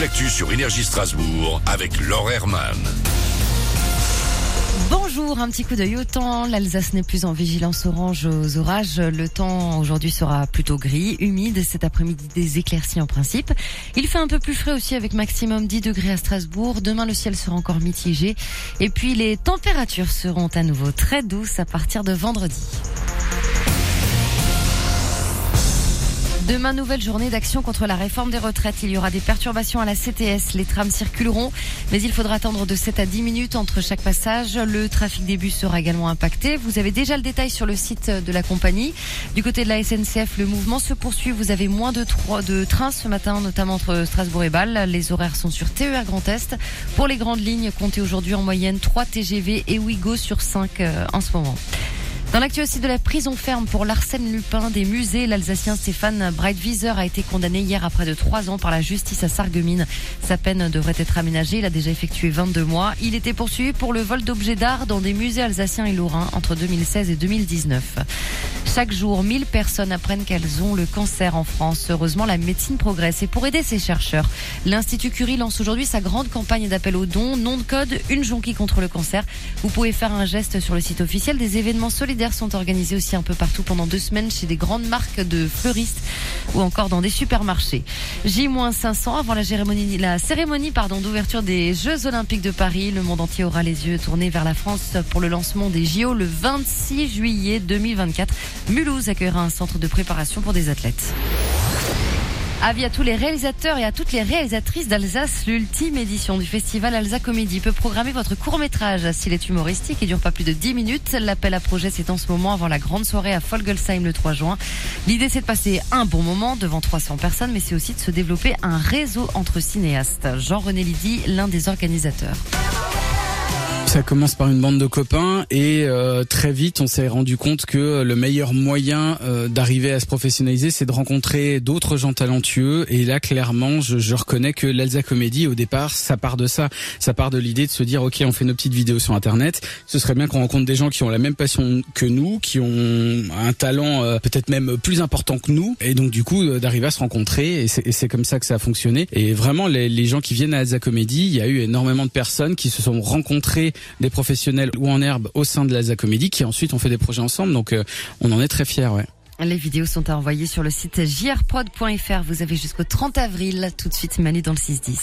l'actu sur Énergie Strasbourg avec Laure Herman. Bonjour, un petit coup d'œil au temps. L'Alsace n'est plus en vigilance orange aux orages. Le temps aujourd'hui sera plutôt gris, humide. Cet après-midi, des éclaircies en principe. Il fait un peu plus frais aussi avec maximum 10 degrés à Strasbourg. Demain, le ciel sera encore mitigé. Et puis, les températures seront à nouveau très douces à partir de vendredi. Demain, nouvelle journée d'action contre la réforme des retraites. Il y aura des perturbations à la CTS. Les trams circuleront, mais il faudra attendre de 7 à 10 minutes entre chaque passage. Le trafic des bus sera également impacté. Vous avez déjà le détail sur le site de la compagnie. Du côté de la SNCF, le mouvement se poursuit. Vous avez moins de, de trains ce matin, notamment entre Strasbourg et Bâle. Les horaires sont sur TER Grand Est. Pour les grandes lignes, comptez aujourd'hui en moyenne 3 TGV et Ouigo sur 5 euh, en ce moment. Dans l'actu aussi de la prison ferme pour l'Arsène Lupin des musées, l'Alsacien Stéphane Breitwieser a été condamné hier après de trois ans par la justice à Sarreguemines. Sa peine devrait être aménagée. Il a déjà effectué 22 mois. Il était poursuivi pour le vol d'objets d'art dans des musées alsaciens et lorrains entre 2016 et 2019. Chaque jour, 1000 personnes apprennent qu'elles ont le cancer en France. Heureusement, la médecine progresse. Et pour aider ces chercheurs, l'Institut Curie lance aujourd'hui sa grande campagne d'appel aux dons. Nom de code, une jonquille contre le cancer. Vous pouvez faire un geste sur le site officiel. Des événements solidaires sont organisés aussi un peu partout pendant deux semaines chez des grandes marques de fleuristes ou encore dans des supermarchés. J-500 avant la cérémonie, la cérémonie pardon, d'ouverture des Jeux Olympiques de Paris. Le monde entier aura les yeux tournés vers la France pour le lancement des JO le 26 juillet 2024. Mulhouse accueillera un centre de préparation pour des athlètes. Avis à tous les réalisateurs et à toutes les réalisatrices d'Alsace, l'ultime édition du festival Alsa Comédie peut programmer votre court-métrage s'il est humoristique et dure pas plus de 10 minutes. L'appel à projet c'est en ce moment avant la grande soirée à Folgelsheim le 3 juin. L'idée c'est de passer un bon moment devant 300 personnes mais c'est aussi de se développer un réseau entre cinéastes. Jean-René Lidy, l'un des organisateurs. Ça commence par une bande de copains et euh, très vite on s'est rendu compte que le meilleur moyen euh, d'arriver à se professionnaliser c'est de rencontrer d'autres gens talentueux. Et là clairement je, je reconnais que l'Alsa Comédie au départ ça part de ça, ça part de l'idée de se dire ok on fait nos petites vidéos sur internet, ce serait bien qu'on rencontre des gens qui ont la même passion que nous, qui ont un talent euh, peut-être même plus important que nous. Et donc du coup d'arriver à se rencontrer. Et c'est comme ça que ça a fonctionné. Et vraiment les, gens qui viennent à Alsa Comédie, il y a eu énormément de personnes qui se sont rencontrées des professionnels ou en herbe au sein de la Comédie qui ensuite ont fait des projets ensemble. Donc euh, on en est très fiers. Ouais. Les vidéos sont à envoyer sur le site jrprod.fr. Vous avez jusqu'au 30 avril. Tout de suite, Manu dans le 6-10.